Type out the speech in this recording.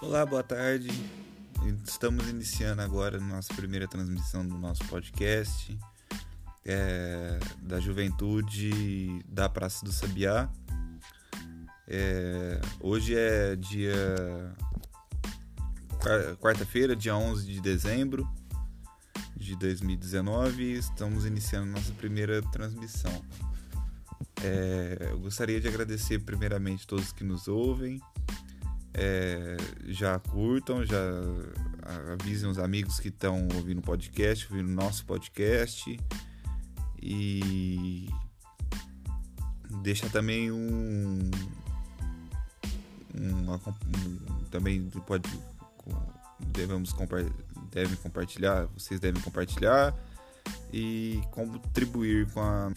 Olá, boa tarde. Estamos iniciando agora a nossa primeira transmissão do nosso podcast é, da Juventude da Praça do Sabiá. É, hoje é dia quarta-feira, dia 11 de dezembro de 2019 e estamos iniciando nossa primeira transmissão. É, eu gostaria de agradecer primeiramente todos que nos ouvem. É, já curtam, já avisem os amigos que estão ouvindo o podcast, ouvindo o nosso podcast. E deixa também um, um, um também pode devemos devem compartilhar, vocês devem compartilhar e contribuir com a